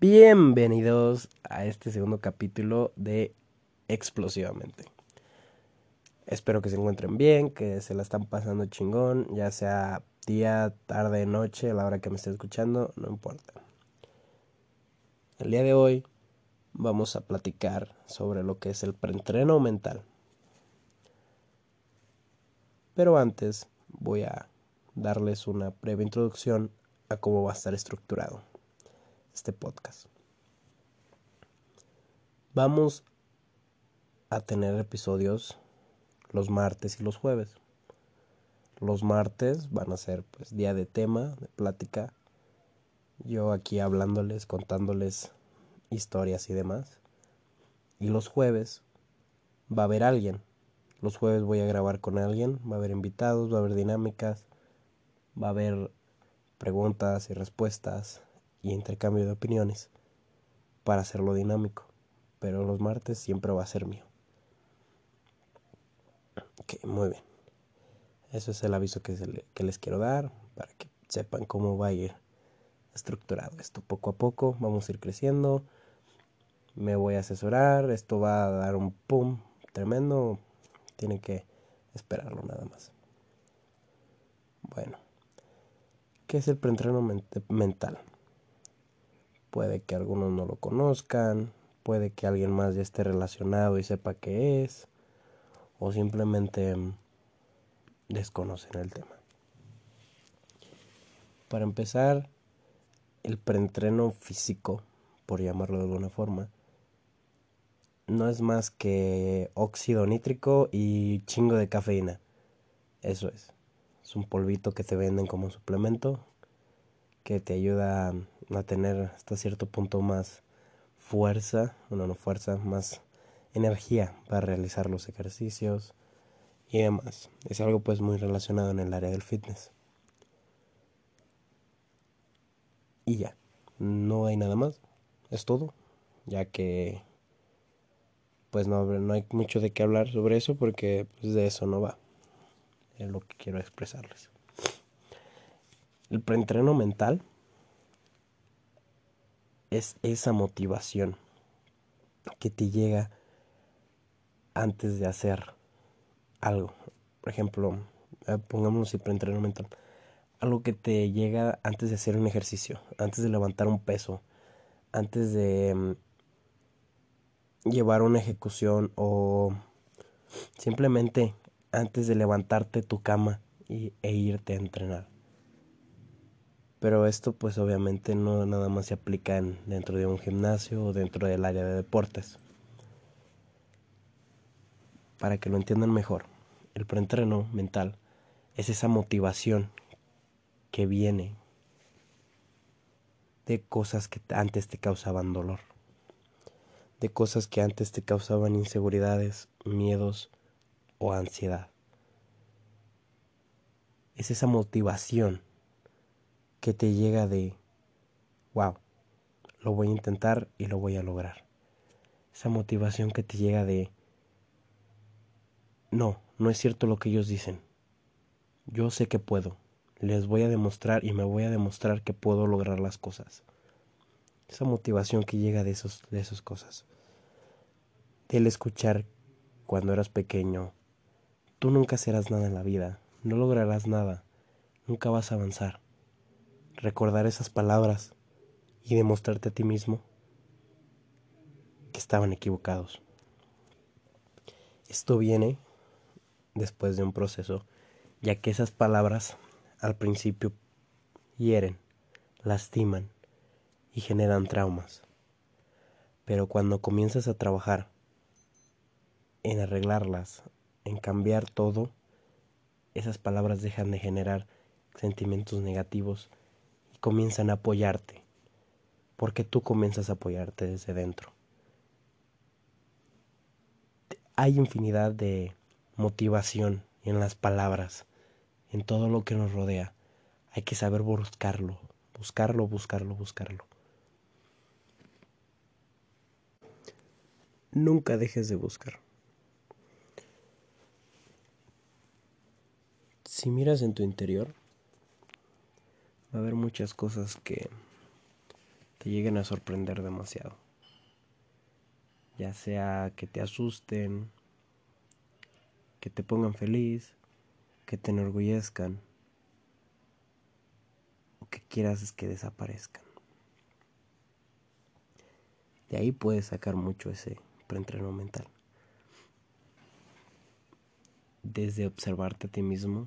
Bienvenidos a este segundo capítulo de Explosivamente. Espero que se encuentren bien, que se la están pasando chingón, ya sea día, tarde, noche, a la hora que me esté escuchando, no importa. El día de hoy vamos a platicar sobre lo que es el preentreno mental. Pero antes voy a darles una breve introducción a cómo va a estar estructurado este podcast. Vamos a tener episodios los martes y los jueves. Los martes van a ser pues día de tema, de plática. Yo aquí hablándoles, contándoles historias y demás. Y los jueves va a haber alguien. Los jueves voy a grabar con alguien, va a haber invitados, va a haber dinámicas, va a haber preguntas y respuestas, y intercambio de opiniones para hacerlo dinámico. Pero los martes siempre va a ser mío. Ok, muy bien. Eso es el aviso que, que les quiero dar para que sepan cómo va a ir estructurado esto. Poco a poco vamos a ir creciendo. Me voy a asesorar. Esto va a dar un pum tremendo. Tienen que esperarlo nada más. Bueno, ¿qué es el preentreno mental? Puede que algunos no lo conozcan, puede que alguien más ya esté relacionado y sepa qué es, o simplemente mm, desconocen el tema. Para empezar, el preentreno físico, por llamarlo de alguna forma, no es más que óxido nítrico y chingo de cafeína. Eso es. Es un polvito que te venden como suplemento que te ayuda a tener hasta cierto punto más fuerza, bueno, no fuerza, más energía para realizar los ejercicios y demás. Es algo pues muy relacionado en el área del fitness. Y ya, no hay nada más, es todo, ya que pues no, no hay mucho de qué hablar sobre eso porque pues, de eso no va, es lo que quiero expresarles. El preentreno mental es esa motivación que te llega antes de hacer algo. Por ejemplo, eh, pongámonos mental. Algo que te llega antes de hacer un ejercicio, antes de levantar un peso, antes de mm, llevar una ejecución o simplemente antes de levantarte tu cama e irte a entrenar. Pero esto pues obviamente no nada más se aplica dentro de un gimnasio o dentro del área de deportes. Para que lo entiendan mejor, el preentreno mental es esa motivación que viene de cosas que antes te causaban dolor, de cosas que antes te causaban inseguridades, miedos o ansiedad. Es esa motivación que te llega de, wow, lo voy a intentar y lo voy a lograr. Esa motivación que te llega de, no, no es cierto lo que ellos dicen. Yo sé que puedo. Les voy a demostrar y me voy a demostrar que puedo lograr las cosas. Esa motivación que llega de, esos, de esas cosas. Del escuchar cuando eras pequeño. Tú nunca serás nada en la vida. No lograrás nada. Nunca vas a avanzar recordar esas palabras y demostrarte a ti mismo que estaban equivocados. Esto viene después de un proceso, ya que esas palabras al principio hieren, lastiman y generan traumas. Pero cuando comienzas a trabajar en arreglarlas, en cambiar todo, esas palabras dejan de generar sentimientos negativos comienzan a apoyarte, porque tú comienzas a apoyarte desde dentro. Hay infinidad de motivación en las palabras, en todo lo que nos rodea. Hay que saber buscarlo, buscarlo, buscarlo, buscarlo. Nunca dejes de buscar. Si miras en tu interior, va a haber muchas cosas que te lleguen a sorprender demasiado. Ya sea que te asusten, que te pongan feliz, que te enorgullezcan o que quieras que desaparezcan. De ahí puedes sacar mucho ese preentreno mental. Desde observarte a ti mismo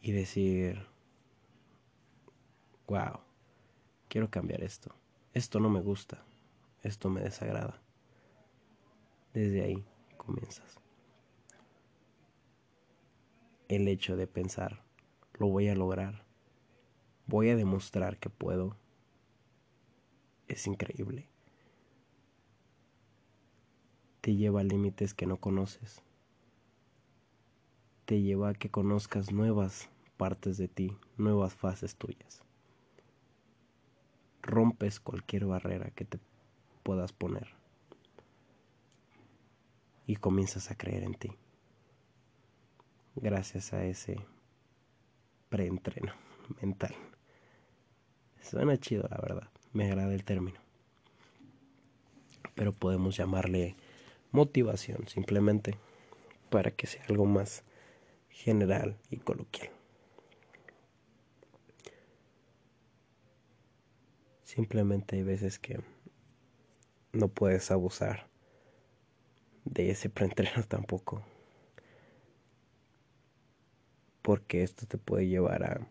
y decir, wow, quiero cambiar esto. Esto no me gusta. Esto me desagrada. Desde ahí comienzas. El hecho de pensar, lo voy a lograr. Voy a demostrar que puedo. Es increíble. Te lleva a límites que no conoces. Te lleva a que conozcas nuevas partes de ti, nuevas fases tuyas rompes cualquier barrera que te puedas poner y comienzas a creer en ti gracias a ese preentreno mental. Suena chido, la verdad. Me agrada el término. Pero podemos llamarle motivación simplemente para que sea algo más general y coloquial. Simplemente hay veces que no puedes abusar de ese preentreno tampoco. Porque esto te puede llevar a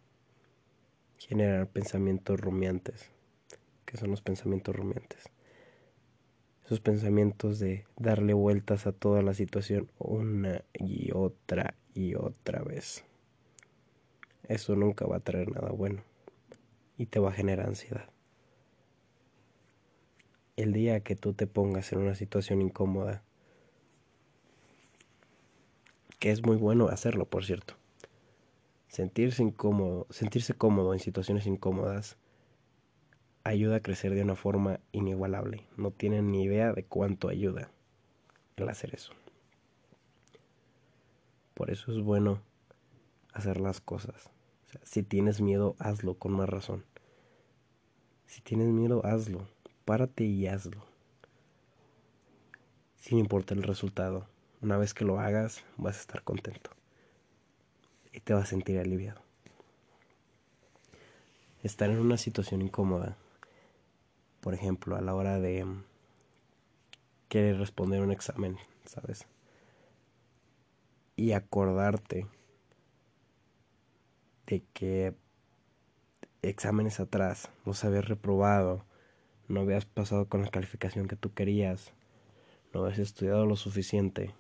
generar pensamientos rumiantes. que son los pensamientos rumiantes? Esos pensamientos de darle vueltas a toda la situación una y otra y otra vez. Eso nunca va a traer nada bueno y te va a generar ansiedad el día que tú te pongas en una situación incómoda, que es muy bueno hacerlo, por cierto. Sentirse incómodo, sentirse cómodo en situaciones incómodas ayuda a crecer de una forma inigualable. No tienen ni idea de cuánto ayuda el hacer eso. Por eso es bueno hacer las cosas. si tienes miedo, hazlo con más razón. Si tienes miedo, hazlo párate y hazlo. Sin importar el resultado. Una vez que lo hagas, vas a estar contento. Y te vas a sentir aliviado. Estar en una situación incómoda, por ejemplo, a la hora de querer responder un examen, ¿sabes? Y acordarte de que exámenes atrás los habías reprobado no habías pasado con la calificación que tú querías, no habías estudiado lo suficiente,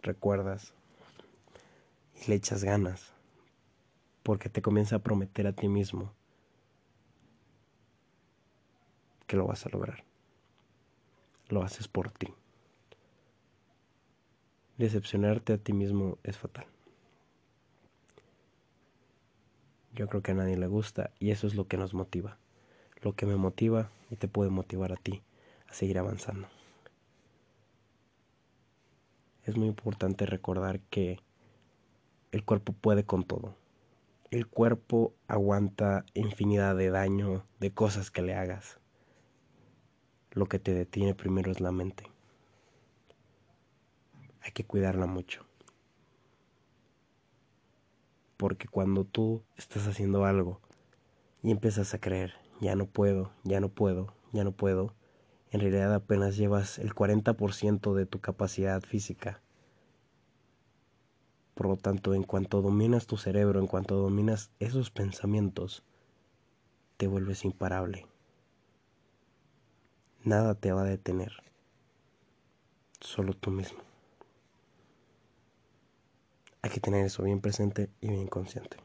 recuerdas y le echas ganas, porque te comienza a prometer a ti mismo que lo vas a lograr. Lo haces por ti. Decepcionarte a ti mismo es fatal. Yo creo que a nadie le gusta y eso es lo que nos motiva lo que me motiva y te puede motivar a ti a seguir avanzando. Es muy importante recordar que el cuerpo puede con todo. El cuerpo aguanta infinidad de daño, de cosas que le hagas. Lo que te detiene primero es la mente. Hay que cuidarla mucho. Porque cuando tú estás haciendo algo y empiezas a creer ya no puedo, ya no puedo, ya no puedo, en realidad apenas llevas el 40% de tu capacidad física. Por lo tanto, en cuanto dominas tu cerebro, en cuanto dominas esos pensamientos, te vuelves imparable. Nada te va a detener, solo tú mismo. Hay que tener eso bien presente y bien consciente.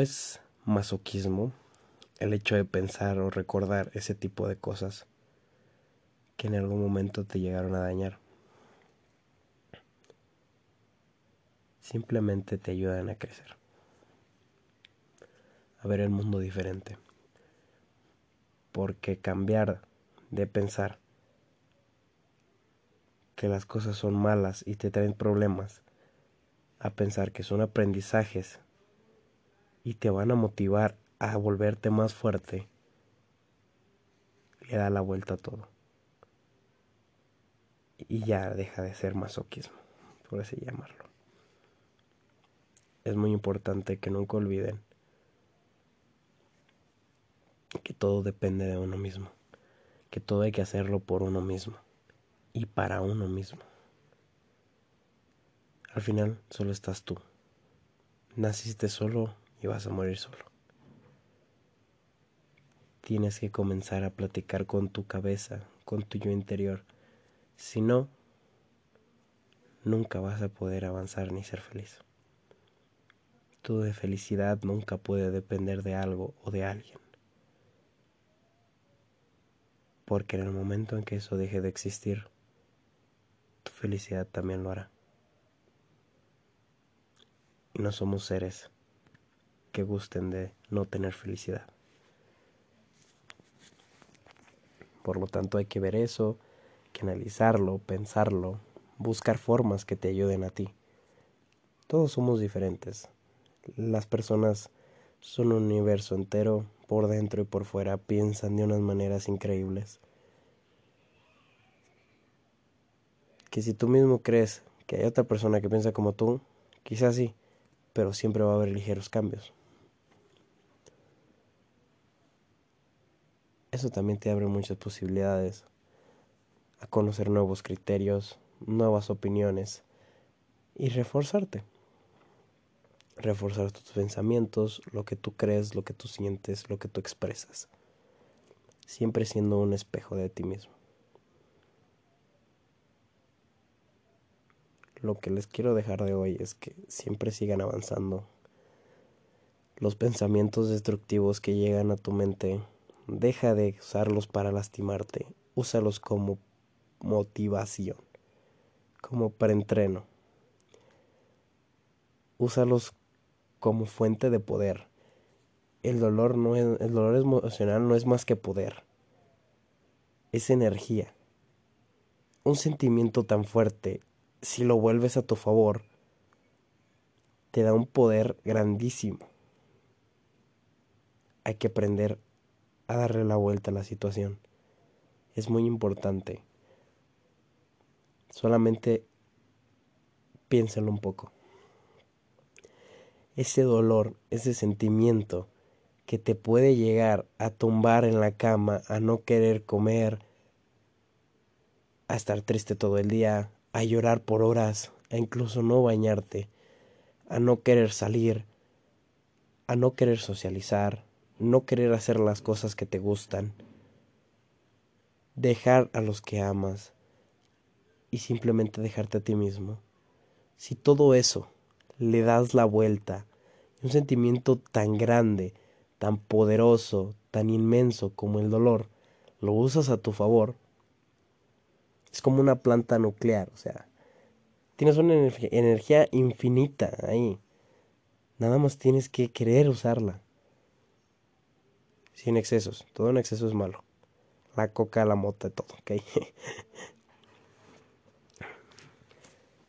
No es masoquismo el hecho de pensar o recordar ese tipo de cosas que en algún momento te llegaron a dañar. Simplemente te ayudan a crecer, a ver el mundo diferente. Porque cambiar de pensar que las cosas son malas y te traen problemas a pensar que son aprendizajes y te van a motivar a volverte más fuerte, le da la vuelta a todo. Y ya deja de ser masoquismo, por así llamarlo. Es muy importante que nunca olviden que todo depende de uno mismo, que todo hay que hacerlo por uno mismo y para uno mismo. Al final solo estás tú. Naciste solo y vas a morir solo. Tienes que comenzar a platicar con tu cabeza, con tu yo interior. Si no, nunca vas a poder avanzar ni ser feliz. Tu de felicidad nunca puede depender de algo o de alguien. Porque en el momento en que eso deje de existir, tu felicidad también lo hará. Y no somos seres que gusten de no tener felicidad. Por lo tanto hay que ver eso, que analizarlo, pensarlo, buscar formas que te ayuden a ti. Todos somos diferentes. Las personas son un universo entero, por dentro y por fuera, piensan de unas maneras increíbles. Que si tú mismo crees que hay otra persona que piensa como tú, quizás sí, pero siempre va a haber ligeros cambios. Eso también te abre muchas posibilidades a conocer nuevos criterios, nuevas opiniones y reforzarte. Reforzar tus pensamientos, lo que tú crees, lo que tú sientes, lo que tú expresas. Siempre siendo un espejo de ti mismo. Lo que les quiero dejar de hoy es que siempre sigan avanzando. Los pensamientos destructivos que llegan a tu mente Deja de usarlos para lastimarte. Úsalos como motivación, como preentreno. Úsalos como fuente de poder. El dolor no es, el dolor emocional no es más que poder. Es energía. Un sentimiento tan fuerte, si lo vuelves a tu favor, te da un poder grandísimo. Hay que aprender a darle la vuelta a la situación. Es muy importante. Solamente piénsalo un poco. Ese dolor, ese sentimiento que te puede llegar a tumbar en la cama, a no querer comer, a estar triste todo el día, a llorar por horas, a incluso no bañarte, a no querer salir, a no querer socializar, no querer hacer las cosas que te gustan, dejar a los que amas y simplemente dejarte a ti mismo. Si todo eso le das la vuelta, un sentimiento tan grande, tan poderoso, tan inmenso como el dolor, lo usas a tu favor, es como una planta nuclear, o sea, tienes una energía infinita ahí. Nada más tienes que querer usarla sin excesos. Todo en exceso es malo. La coca, la mota, todo, ¿ok?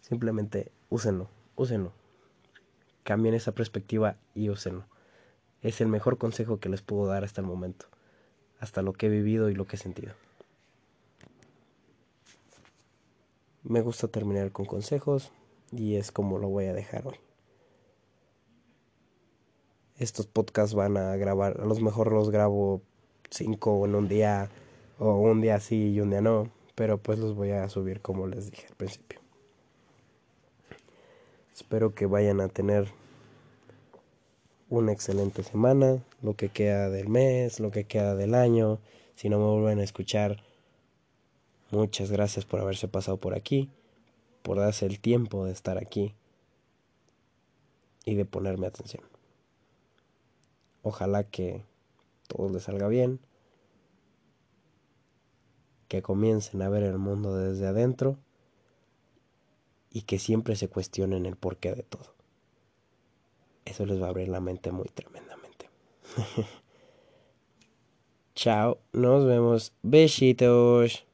Simplemente úsenlo, úsenlo. Cambien esa perspectiva y úsenlo. Es el mejor consejo que les puedo dar hasta el momento. Hasta lo que he vivido y lo que he sentido. Me gusta terminar con consejos y es como lo voy a dejar hoy estos podcasts van a grabar, a lo mejor los grabo cinco en un día, o un día sí y un día no, pero pues los voy a subir como les dije al principio. Espero que vayan a tener una excelente semana, lo que queda del mes, lo que queda del año. Si no me vuelven a escuchar, muchas gracias por haberse pasado por aquí, por darse el tiempo de estar aquí y de ponerme atención. Ojalá que todo les salga bien, que comiencen a ver el mundo desde adentro y que siempre se cuestionen el porqué de todo. Eso les va a abrir la mente muy tremendamente. Chao, nos vemos. Besitos.